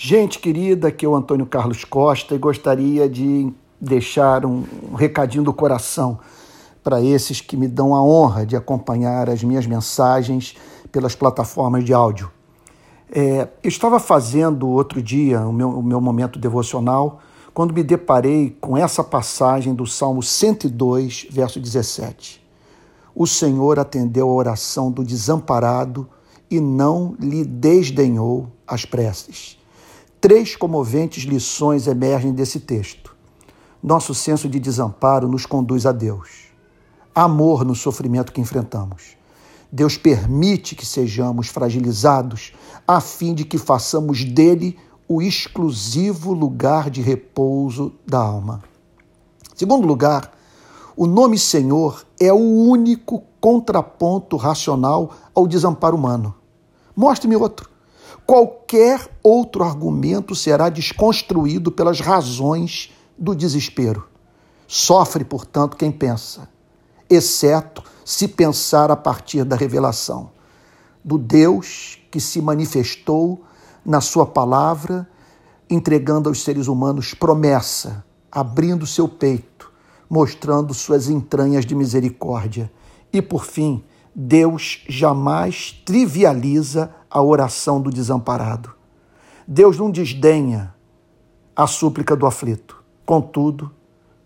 Gente querida, aqui é o Antônio Carlos Costa e gostaria de deixar um, recadinho do coração para esses que me dão a honra de acompanhar as minhas mensagens pelas plataformas de áudio. É, eu estava fazendo outro dia o meu, o meu momento devocional quando me deparei com essa passagem do Salmo 102, verso 17. O Senhor atendeu a oração do desamparado e não lhe desdenhou as preces. Três comoventes lições emergem desse texto. Nosso senso de desamparo nos conduz a Deus. Amor no sofrimento que enfrentamos. Deus permite que sejamos fragilizados a fim de que façamos dele o exclusivo lugar de repouso da alma. Segundo lugar, o nome Senhor é o único contraponto racional ao desamparo humano. Mostre-me outro. Qualquer outro argumento será desconstruído pelas razões do desespero. Sofre, portanto, quem pensa, exceto se pensar a partir da revelação do Deus que se manifestou na Sua palavra, entregando aos seres humanos promessa, abrindo seu peito, mostrando suas entranhas de misericórdia. E, por fim, Deus jamais trivializa a oração do desamparado. Deus não desdenha a súplica do aflito. Contudo,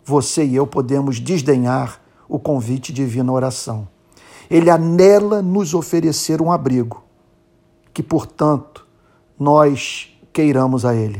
você e eu podemos desdenhar o convite divino à oração. Ele anela nos oferecer um abrigo, que, portanto, nós queiramos a Ele.